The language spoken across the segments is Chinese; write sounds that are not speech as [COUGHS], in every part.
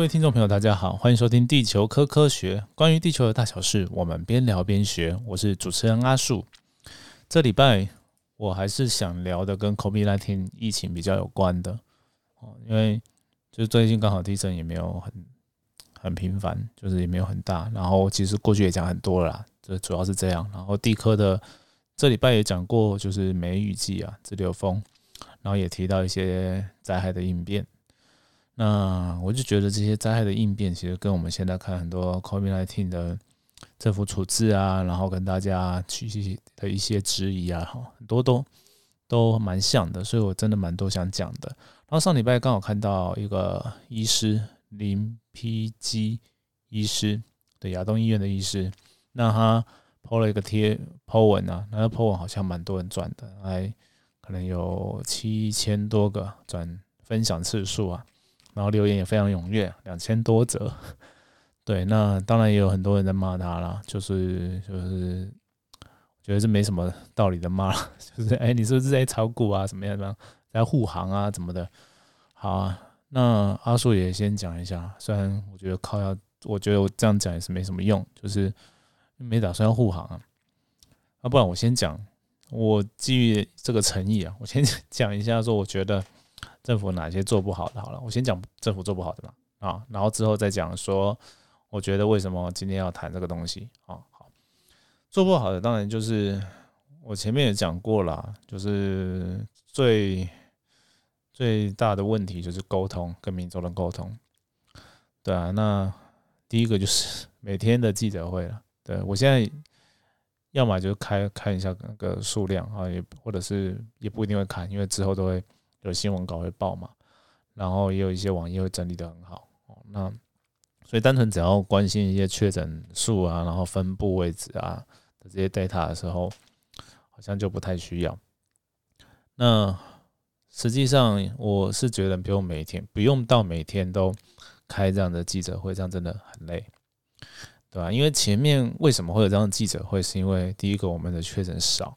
各位听众朋友，大家好，欢迎收听《地球科科学》，关于地球的大小事，我们边聊边学。我是主持人阿树。这礼拜我还是想聊的跟 COVID-19 疫情比较有关的哦，因为就最近刚好地震也没有很很频繁，就是也没有很大。然后其实过去也讲很多了，这主要是这样。然后地科的这礼拜也讲过，就是梅雨季啊，自流风，然后也提到一些灾害的应变。那我就觉得这些灾害的应变，其实跟我们现在看很多 COVID-19 的政府处置啊，然后跟大家去的一些质疑啊，哈，很多都都蛮像的，所以我真的蛮多想讲的。然后上礼拜刚好看到一个医师林 P G 医师，对亚东医院的医师，那他 po 了一个贴 po 文啊，那个 po 文好像蛮多人转的，还可能有七千多个转分享次数啊。然后留言也非常踊跃，两千多则。[LAUGHS] 对，那当然也有很多人在骂他啦，就是就是，觉得这没什么道理的骂，[LAUGHS] 就是哎，你是不是在炒股啊？怎么样怎么样，在护航啊？怎么的？好啊，那阿树也先讲一下。虽然我觉得靠要，我觉得我这样讲也是没什么用，就是没打算要护航啊。啊，不然我先讲，我基于这个诚意啊，我先讲一下，说我觉得。政府哪些做不好的？好了，我先讲政府做不好的嘛啊，然后之后再讲说，我觉得为什么今天要谈这个东西啊？好，做不好的当然就是我前面也讲过了，就是最最大的问题就是沟通跟民众的沟通，对啊，那第一个就是每天的记者会了，对我现在要么就开看一下那个数量啊，也或者是也不一定会看，因为之后都会。有新闻稿会报嘛，然后也有一些网页会整理的很好。那所以单纯只要关心一些确诊数啊，然后分布位置啊这些 data 的时候，好像就不太需要。那实际上我是觉得不用每天不用到每天都开这样的记者会，这样真的很累，对吧？因为前面为什么会有这样的记者会，是因为第一个我们的确诊少，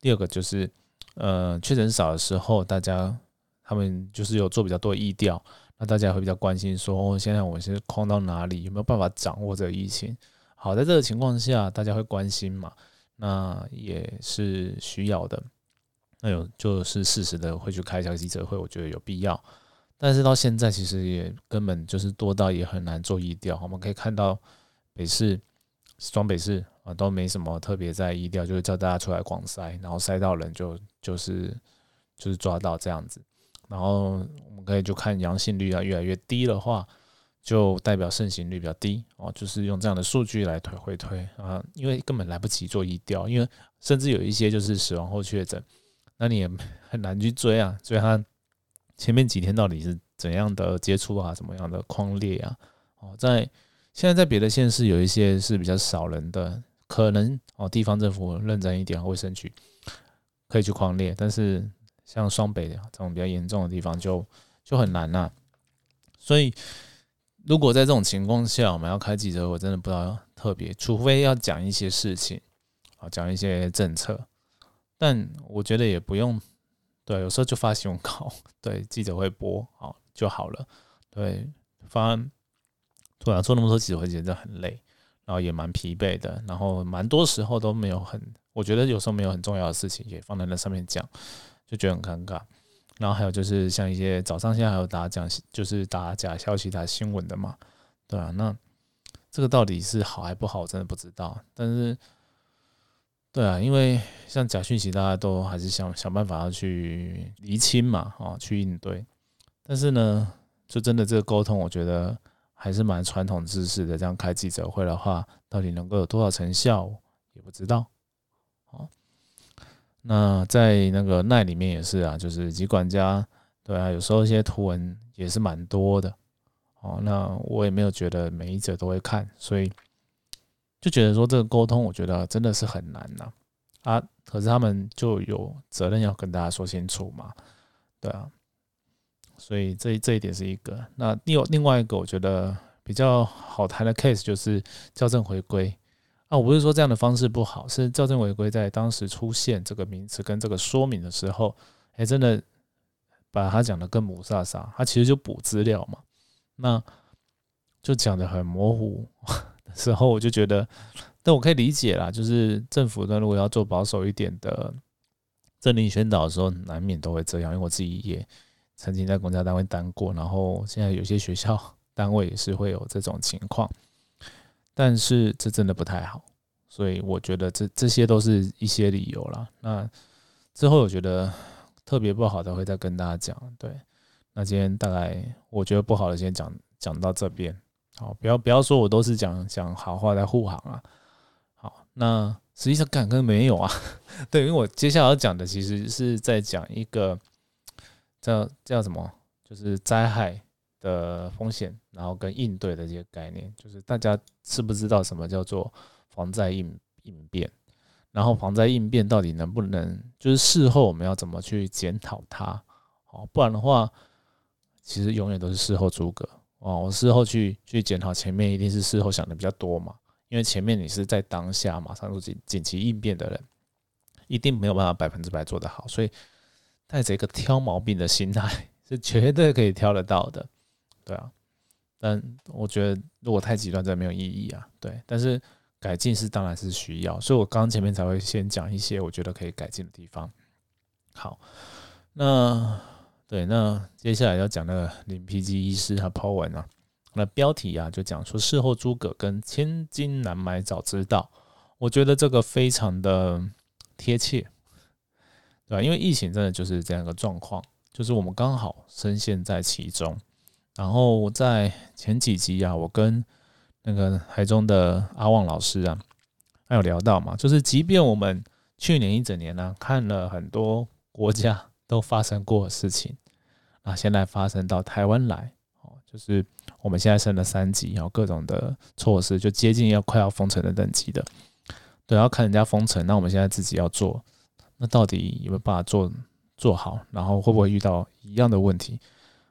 第二个就是呃确诊少的时候大家。他们就是有做比较多的疫调，那大家会比较关心说，哦，现在我们是框到哪里，有没有办法掌握这个疫情？好，在这个情况下，大家会关心嘛？那也是需要的。那有就是适时的会去开一下记者会，我觉得有必要。但是到现在其实也根本就是多到也很难做疫调。我们可以看到北市、双北市啊都没什么特别在疫调，就是叫大家出来广塞，然后塞到人就就是就是抓到这样子。然后我们可以就看阳性率啊越来越低的话，就代表盛行率比较低哦，就是用这样的数据来推回推啊，因为根本来不及做疫调，因为甚至有一些就是死亡后确诊，那你也很难去追啊，追他前面几天到底是怎样的接触啊，怎么样的框列啊，哦，在现在在别的县市有一些是比较少人的，可能哦地方政府认真一点，卫生局可以去框列，但是。像双北这种比较严重的地方就就很难呐，所以如果在这种情况下我们要开记者，我真的不知道特别，除非要讲一些事情啊，讲一些政策，但我觉得也不用，对，有时候就发新闻稿，对，记者会播好就好了，对，发突然，做那么多记者会觉得很累，然后也蛮疲惫的，然后蛮多时候都没有很，我觉得有时候没有很重要的事情也放在那上面讲。就觉得很尴尬，然后还有就是像一些早上现在还有打讲，就是打假消息、打新闻的嘛，对啊，那这个到底是好还不好，真的不知道。但是，对啊，因为像假讯息，大家都还是想想办法要去厘清嘛，哦，去应对。但是呢，就真的这个沟通，我觉得还是蛮传统知识的。这样开记者会的话，到底能够有多少成效，也不知道。哦那在那个奈里面也是啊，就是机管家，对啊，有时候一些图文也是蛮多的，哦，那我也没有觉得每一者都会看，所以就觉得说这个沟通，我觉得真的是很难呐，啊，可是他们就有责任要跟大家说清楚嘛，对啊，所以这这一点是一个，那另另外一个我觉得比较好谈的 case 就是校正回归。那我不是说这样的方式不好，是校正违规在当时出现这个名词跟这个说明的时候，哎，真的把它讲的更母萨萨，它其实就补资料嘛。那就讲的很模糊的时候，我就觉得，但我可以理解啦，就是政府呢如果要做保守一点的政令宣导的时候，难免都会这样。因为我自己也曾经在公家单位当过，然后现在有些学校 [LAUGHS] 单位也是会有这种情况，但是这真的不太好，所以我觉得这这些都是一些理由啦。那之后我觉得特别不好的会再跟大家讲，对。那今天大概我觉得不好的先讲讲到这边，好，不要不要说我都是讲讲好话在护航啊，好，那实际上感根没有啊，[LAUGHS] 对，因为我接下来要讲的其实是在讲一个叫叫什么，就是灾害的风险，然后跟应对的这些概念，就是大家知不知道什么叫做防灾应应变，然后防灾应变到底能不能，就是事后我们要怎么去检讨它，哦，不然的话。其实永远都是事后诸葛哦，我事后去去检讨前面，一定是事后想的比较多嘛。因为前面你是在当下马上做紧紧急应变的人，一定没有办法百分之百做得好。所以带着一个挑毛病的心态，[LAUGHS] 是绝对可以挑得到的，对啊。但我觉得如果太极端，真的没有意义啊。对，但是改进是当然是需要，所以我刚刚前面才会先讲一些我觉得可以改进的地方。好，那。对，那接下来要讲那个林皮基医师他抛文啊，那标题啊就讲说事后诸葛跟千金难买早知道，我觉得这个非常的贴切，对吧？因为疫情真的就是这样一个状况，就是我们刚好深陷在其中。然后在前几集啊，我跟那个台中的阿旺老师啊，还有聊到嘛，就是即便我们去年一整年呢，看了很多国家。都发生过的事情，啊，现在发生到台湾来，哦，就是我们现在升了三级，然后各种的措施就接近要快要封城的等级的，对，要看人家封城，那我们现在自己要做，那到底有没有办法做做好？然后会不会遇到一样的问题？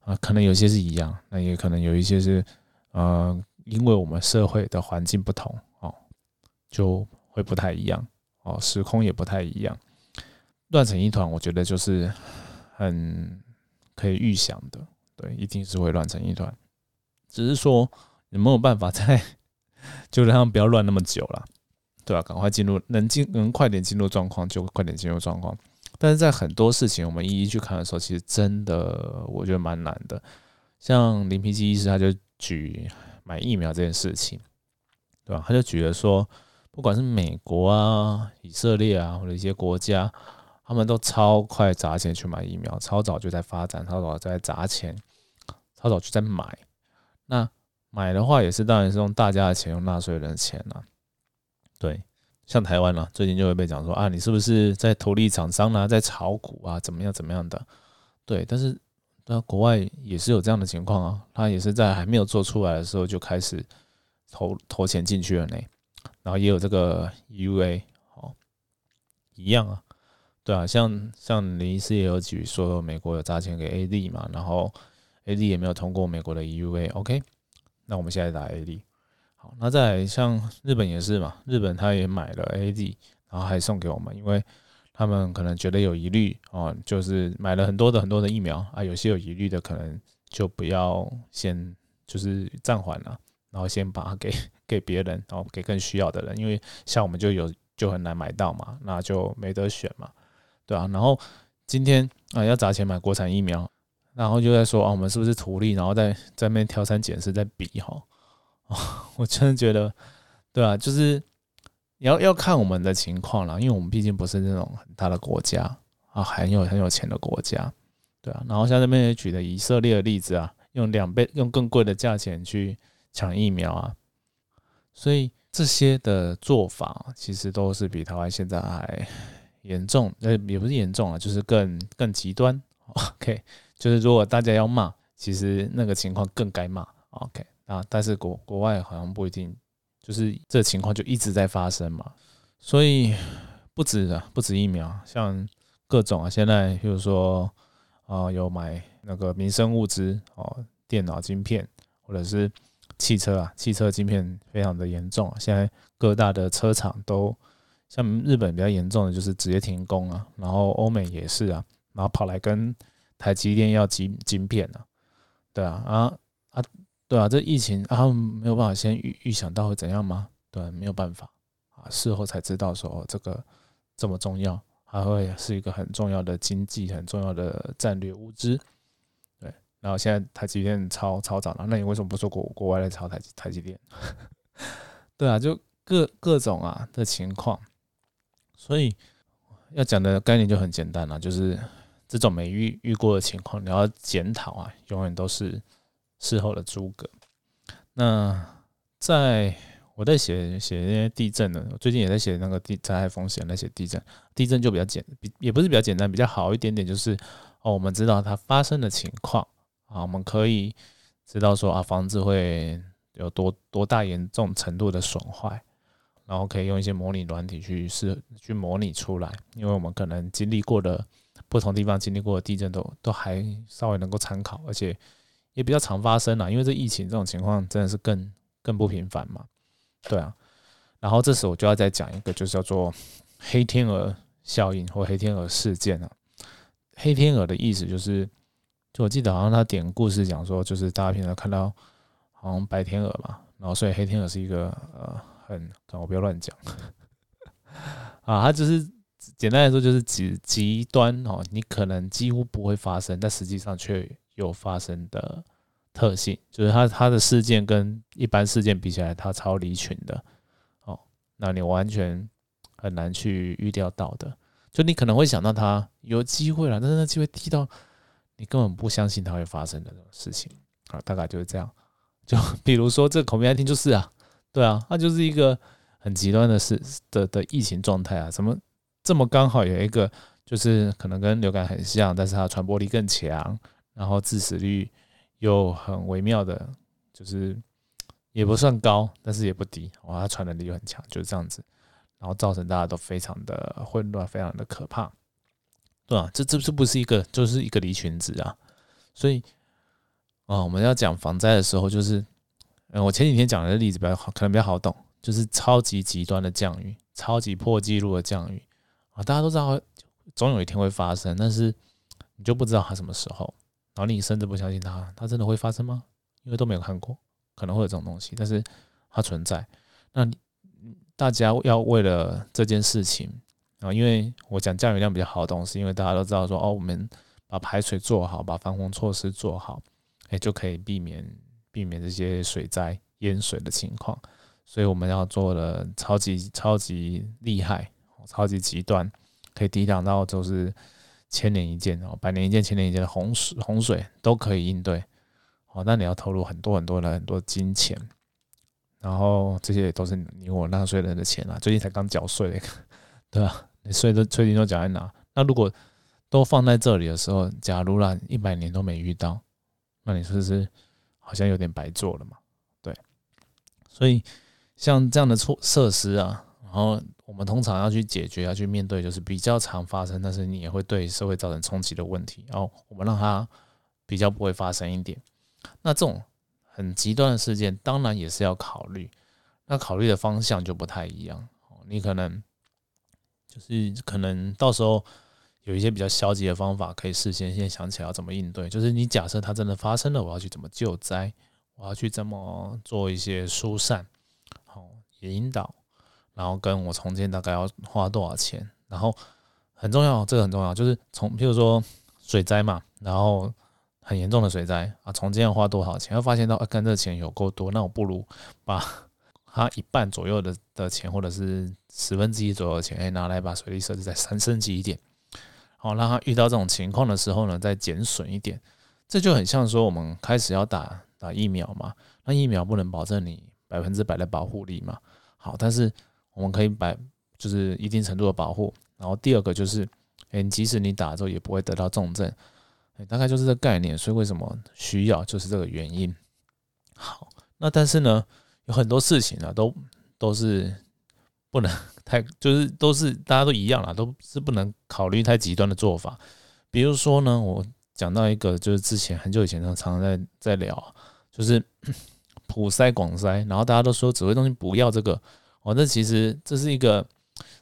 啊，可能有些是一样，那也可能有一些是，呃，因为我们社会的环境不同，哦，就会不太一样，哦，时空也不太一样。乱成一团，我觉得就是很可以预想的，对，一定是会乱成一团。只是说有没有办法在 [LAUGHS] 就让他们不要乱那么久了，对吧？赶快进入，能进能快点进入状况就快点进入状况。但是在很多事情我们一一去看的时候，其实真的我觉得蛮难的。像林皮基医师他就举买疫苗这件事情，对吧？他就举了说，不管是美国啊、以色列啊，或者一些国家。他们都超快砸钱去买疫苗，超早就在发展，超早在砸钱，超早就在买。那买的话也是当然是用大家的钱，用纳税人的钱啊。对，像台湾呢，最近就会被讲说啊，你是不是在投利厂商呢，在炒股啊，怎么样怎么样的？对，但是那国外也是有这样的情况啊，他也是在还没有做出来的时候就开始投投钱进去了呢。然后也有这个 U A 哦，一样啊。对啊，像像林医师也有举说，美国有砸钱给 A D 嘛，然后 A D 也没有通过美国的 U A，OK，那我们现在打 A D，好，那再像日本也是嘛，日本他也买了 A D，然后还送给我们，因为他们可能觉得有疑虑哦，就是买了很多的很多的疫苗啊，有些有疑虑的可能就不要先就是暂缓了，然后先把它给给别人，然后给更需要的人，因为像我们就有就很难买到嘛，那就没得选嘛。对啊，然后今天啊要砸钱买国产疫苗，然后就在说啊我们是不是图利，然后在在那边挑三拣四在比哈，[LAUGHS] 我真的觉得，对啊，就是要要看我们的情况啦，因为我们毕竟不是那种很大的国家啊，很有很有钱的国家，对啊，然后像这边也举的以色列的例子啊，用两倍用更贵的价钱去抢疫苗啊，所以这些的做法其实都是比台湾现在还。严重，呃，也不是严重啊，就是更更极端。OK，就是如果大家要骂，其实那个情况更该骂。OK，啊，但是国国外好像不一定，就是这情况就一直在发生嘛。所以不止的，不止疫苗，像各种啊，现在比如说啊，有买那个民生物资哦，电脑晶片或者是汽车啊，汽车晶片非常的严重。现在各大的车厂都。像日本比较严重的就是直接停工啊，然后欧美也是啊，然后跑来跟台积电要晶晶片啊，对啊，啊啊，对啊，这疫情啊没有办法先预预想到会怎样吗？对，没有办法啊，事后才知道说这个这么重要，还会是一个很重要的经济、很重要的战略物资。对，然后现在台积电超超涨了，那你为什么不说国国外来炒台积台积电？[LAUGHS] 对啊，就各各种啊的情况，所以要讲的概念就很简单了，就是这种没遇遇过的情况，你要检讨啊，永远都是事后的诸葛。那在我在写写那些地震的，我最近也在写那个地灾害风险那些地震，地震就比较简，比也不是比较简单，比较好一点点，就是哦，我们知道它发生的情况啊，我们可以知道说啊，房子会。有多多大严重程度的损坏，然后可以用一些模拟软体去试去模拟出来，因为我们可能经历过的不同地方经历过的地震都都还稍微能够参考，而且也比较常发生啦，因为这疫情这种情况真的是更更不频繁嘛，对啊。然后这时我就要再讲一个，就是叫做黑天鹅效应或黑天鹅事件啊。黑天鹅的意思就是，就我记得好像他点故事讲说，就是大家平常看到。好像白天鹅嘛，然后所以黑天鹅是一个呃很，我不要乱讲 [LAUGHS] 啊，它就是简单来说就是极极端哦，你可能几乎不会发生，但实际上却有发生的特性，就是它它的事件跟一般事件比起来，它超离群的。哦，那你完全很难去预料到的，就你可能会想到它有机会了，但是那机会低到你根本不相信它会发生的这种事情。啊，大概就是这样。就比如说这口鼻来听就是啊，对啊，它就是一个很极端的事的的疫情状态啊，怎么这么刚好有一个就是可能跟流感很像，但是它传播力更强，然后致死率又很微妙的，就是也不算高，但是也不低，哇，它传染力又很强，就是这样子，然后造成大家都非常的混乱，非常的可怕，对啊，这这这不是一个就是一个离群值啊，所以。啊，我们要讲防灾的时候，就是，嗯，我前几天讲的例子比较好，可能比较好懂，就是超级极端的降雨，超级破纪录的降雨。啊，大家都知道总有一天会发生，但是你就不知道它什么时候，然后你甚至不相信它，它真的会发生吗？因为都没有看过，可能会有这种东西，但是它存在。那大家要为了这件事情啊，因为我讲降雨量比较好的东西因为大家都知道说，哦，我们把排水做好，把防洪措施做好。哎，就可以避免避免这些水灾淹水的情况，所以我们要做的超级超级厉害，超级极端，可以抵挡到就是千年一见哦，百年一见、千年一见的洪水洪水都可以应对哦。那你要投入很多很多的很多金钱，然后这些也都是你我纳税人的钱啊。最近才刚缴税，[LAUGHS] 对吧？你税都税金都缴在哪？那如果都放在这里的时候，假如啦一百年都没遇到。那你是不是好像有点白做了嘛？对，所以像这样的措设施啊，然后我们通常要去解决、要去面对，就是比较常发生，但是你也会对社会造成冲击的问题。然后我们让它比较不会发生一点。那这种很极端的事件，当然也是要考虑。那考虑的方向就不太一样。你可能就是可能到时候。有一些比较消极的方法，可以事先先想起来要怎么应对。就是你假设它真的发生了，我要去怎么救灾，我要去怎么做一些疏散，好引导，然后跟我重建大概要花多少钱，然后很重要，这个很重要，就是从譬如说水灾嘛，然后很严重的水灾啊，重建要花多少钱？要发现到啊，跟这钱有够多，那我不如把它一半左右的的钱，或者是十分之一左右的钱，哎，拿来把水利设施再三升级一点。好，让他遇到这种情况的时候呢，再减损一点，这就很像说我们开始要打打疫苗嘛，那疫苗不能保证你百分之百的保护力嘛。好，但是我们可以百就是一定程度的保护。然后第二个就是，哎，即使你打之后也不会得到重症，大概就是这概念。所以为什么需要就是这个原因。好，那但是呢，有很多事情呢，都都是不能。太就是都是大家都一样啦，都是不能考虑太极端的做法。比如说呢，我讲到一个，就是之前很久以前常常在在聊，就是 [COUGHS] 普筛广筛，然后大家都说指挥中心不要这个哦，那其实这是一个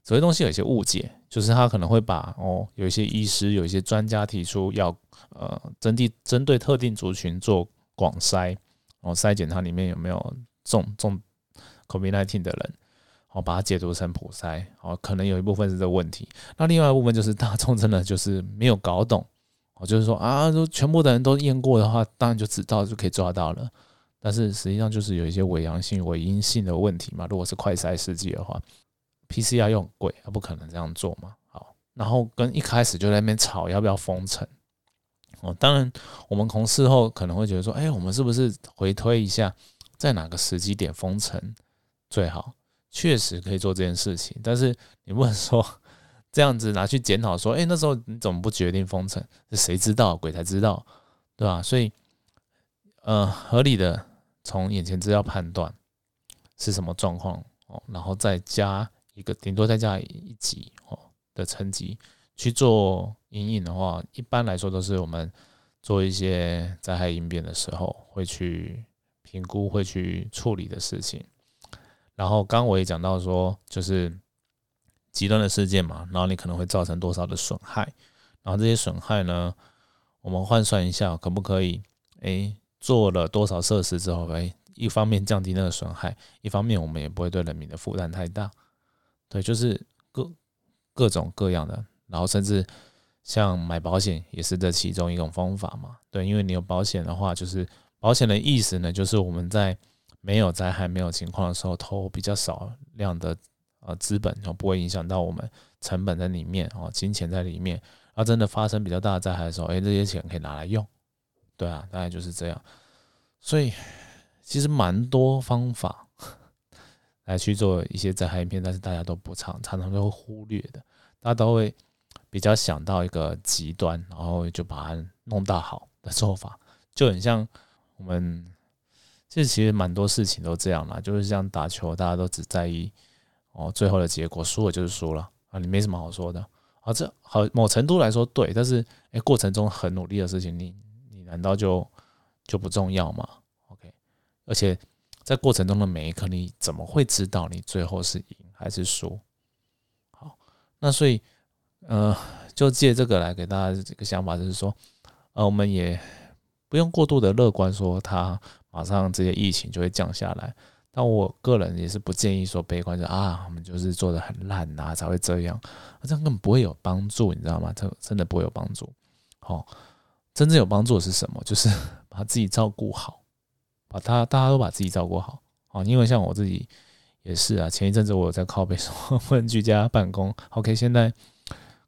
所谓东西有一些误解，就是他可能会把哦有一些医师有一些专家提出要呃针对针对特定族群做广筛然后筛检它里面有没有中中 COVID-19 的人，哦把它解读成普筛，哦可能有一部分是这个问题。那另外一部分就是大众真的就是没有搞懂，哦，就是说啊，都全部的人都验过的话，当然就知道就可以抓到了。但是实际上就是有一些伪阳性、伪阴性的问题嘛。如果是快筛试剂的话，PCR 又很贵，不可能这样做嘛。好，然后跟一开始就在那边吵要不要封城。哦，当然我们从事后可能会觉得说，哎，我们是不是回推一下，在哪个时机点封城最好？确实可以做这件事情，但是你不能说 [LAUGHS] 这样子拿去检讨说，哎，那时候你怎么不决定封城？谁知道？鬼才知道，对吧？所以，呃，合理的。从眼前资料判断是什么状况哦，然后再加一个，顶多再加一级哦的层级去做阴影的话，一般来说都是我们做一些灾害应变的时候会去评估、会去处理的事情。然后刚我也讲到说，就是极端的事件嘛，然后你可能会造成多少的损害，然后这些损害呢，我们换算一下，可不可以？哎。做了多少设施之后，哎，一方面降低那个损害，一方面我们也不会对人民的负担太大。对，就是各各种各样的，然后甚至像买保险也是这其中一种方法嘛。对，因为你有保险的话，就是保险的意思呢，就是我们在没有灾害、没有情况的时候，投比较少量的呃资本，然后不会影响到我们成本在里面哦，金钱在里面。然后真的发生比较大的灾害的时候，哎，这些钱可以拿来用。对啊，大概就是这样，所以其实蛮多方法 [LAUGHS] 来去做一些灾害影片，但是大家都不常常常都会忽略的，大家都会比较想到一个极端，然后就把它弄大好的做法，就很像我们这其实蛮多事情都这样啦，就是像打球，大家都只在意哦最后的结果，输了就是输了啊，你没什么好说的。啊，这好某程度来说对，但是哎过程中很努力的事情你。难道就就不重要吗？OK，而且在过程中的每一刻，你怎么会知道你最后是赢还是输？好，那所以呃，就借这个来给大家这个想法，就是说，呃，我们也不用过度的乐观，说它马上这些疫情就会降下来。但我个人也是不建议说悲观，就啊，我们就是做的很烂呐，才会这样，这样根本不会有帮助，你知道吗？这真的不会有帮助。好。真正有帮助的是什么？[LAUGHS] 就是把自己照顾好，把他大家都把自己照顾好啊！因为像我自己也是啊，前一阵子我在靠背说问居家办公，OK，现在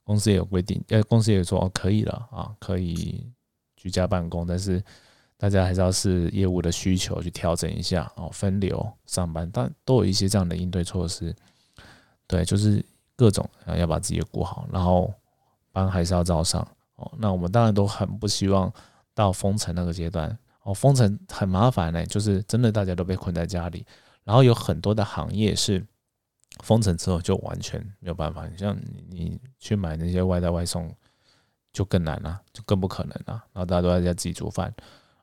公司也有规定，呃，公司也说哦可以了啊，可以居家办公，但是大家还是要视业务的需求去调整一下哦，分流上班，但都有一些这样的应对措施。对，就是各种啊，要把自己顾好，然后班还是要照上。哦，那我们当然都很不希望到封城那个阶段。哦，封城很麻烦呢，就是真的大家都被困在家里，然后有很多的行业是封城之后就完全没有办法。你像你你去买那些外带外送就更难了，就更不可能了。然后大家都在家自己煮饭，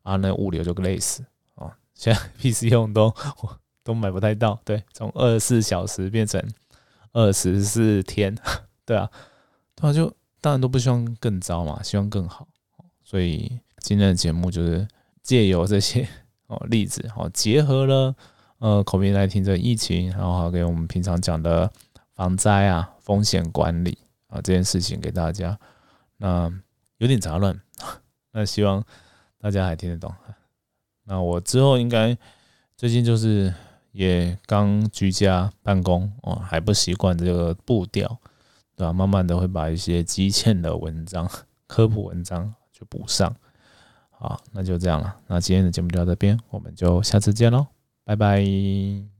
啊，那物流就累死。哦，现在 [LAUGHS] PC 用都都买不太到，对，从二十四小时变成二十四天，[LAUGHS] 对啊，对啊，就。当然都不希望更糟嘛，希望更好。所以今天的节目就是借由这些 [LAUGHS] 哦例子，哦结合了呃口鼻来听这疫情，然后给我们平常讲的防灾啊、风险管理啊这件事情给大家。那有点杂乱，[LAUGHS] 那希望大家还听得懂。那我之后应该最近就是也刚居家办公哦，还不习惯这个步调。对吧？慢慢的会把一些基欠的文章、[LAUGHS] 科普文章就补上。好，那就这样了。那今天的节目就到这边，我们就下次见喽，拜拜。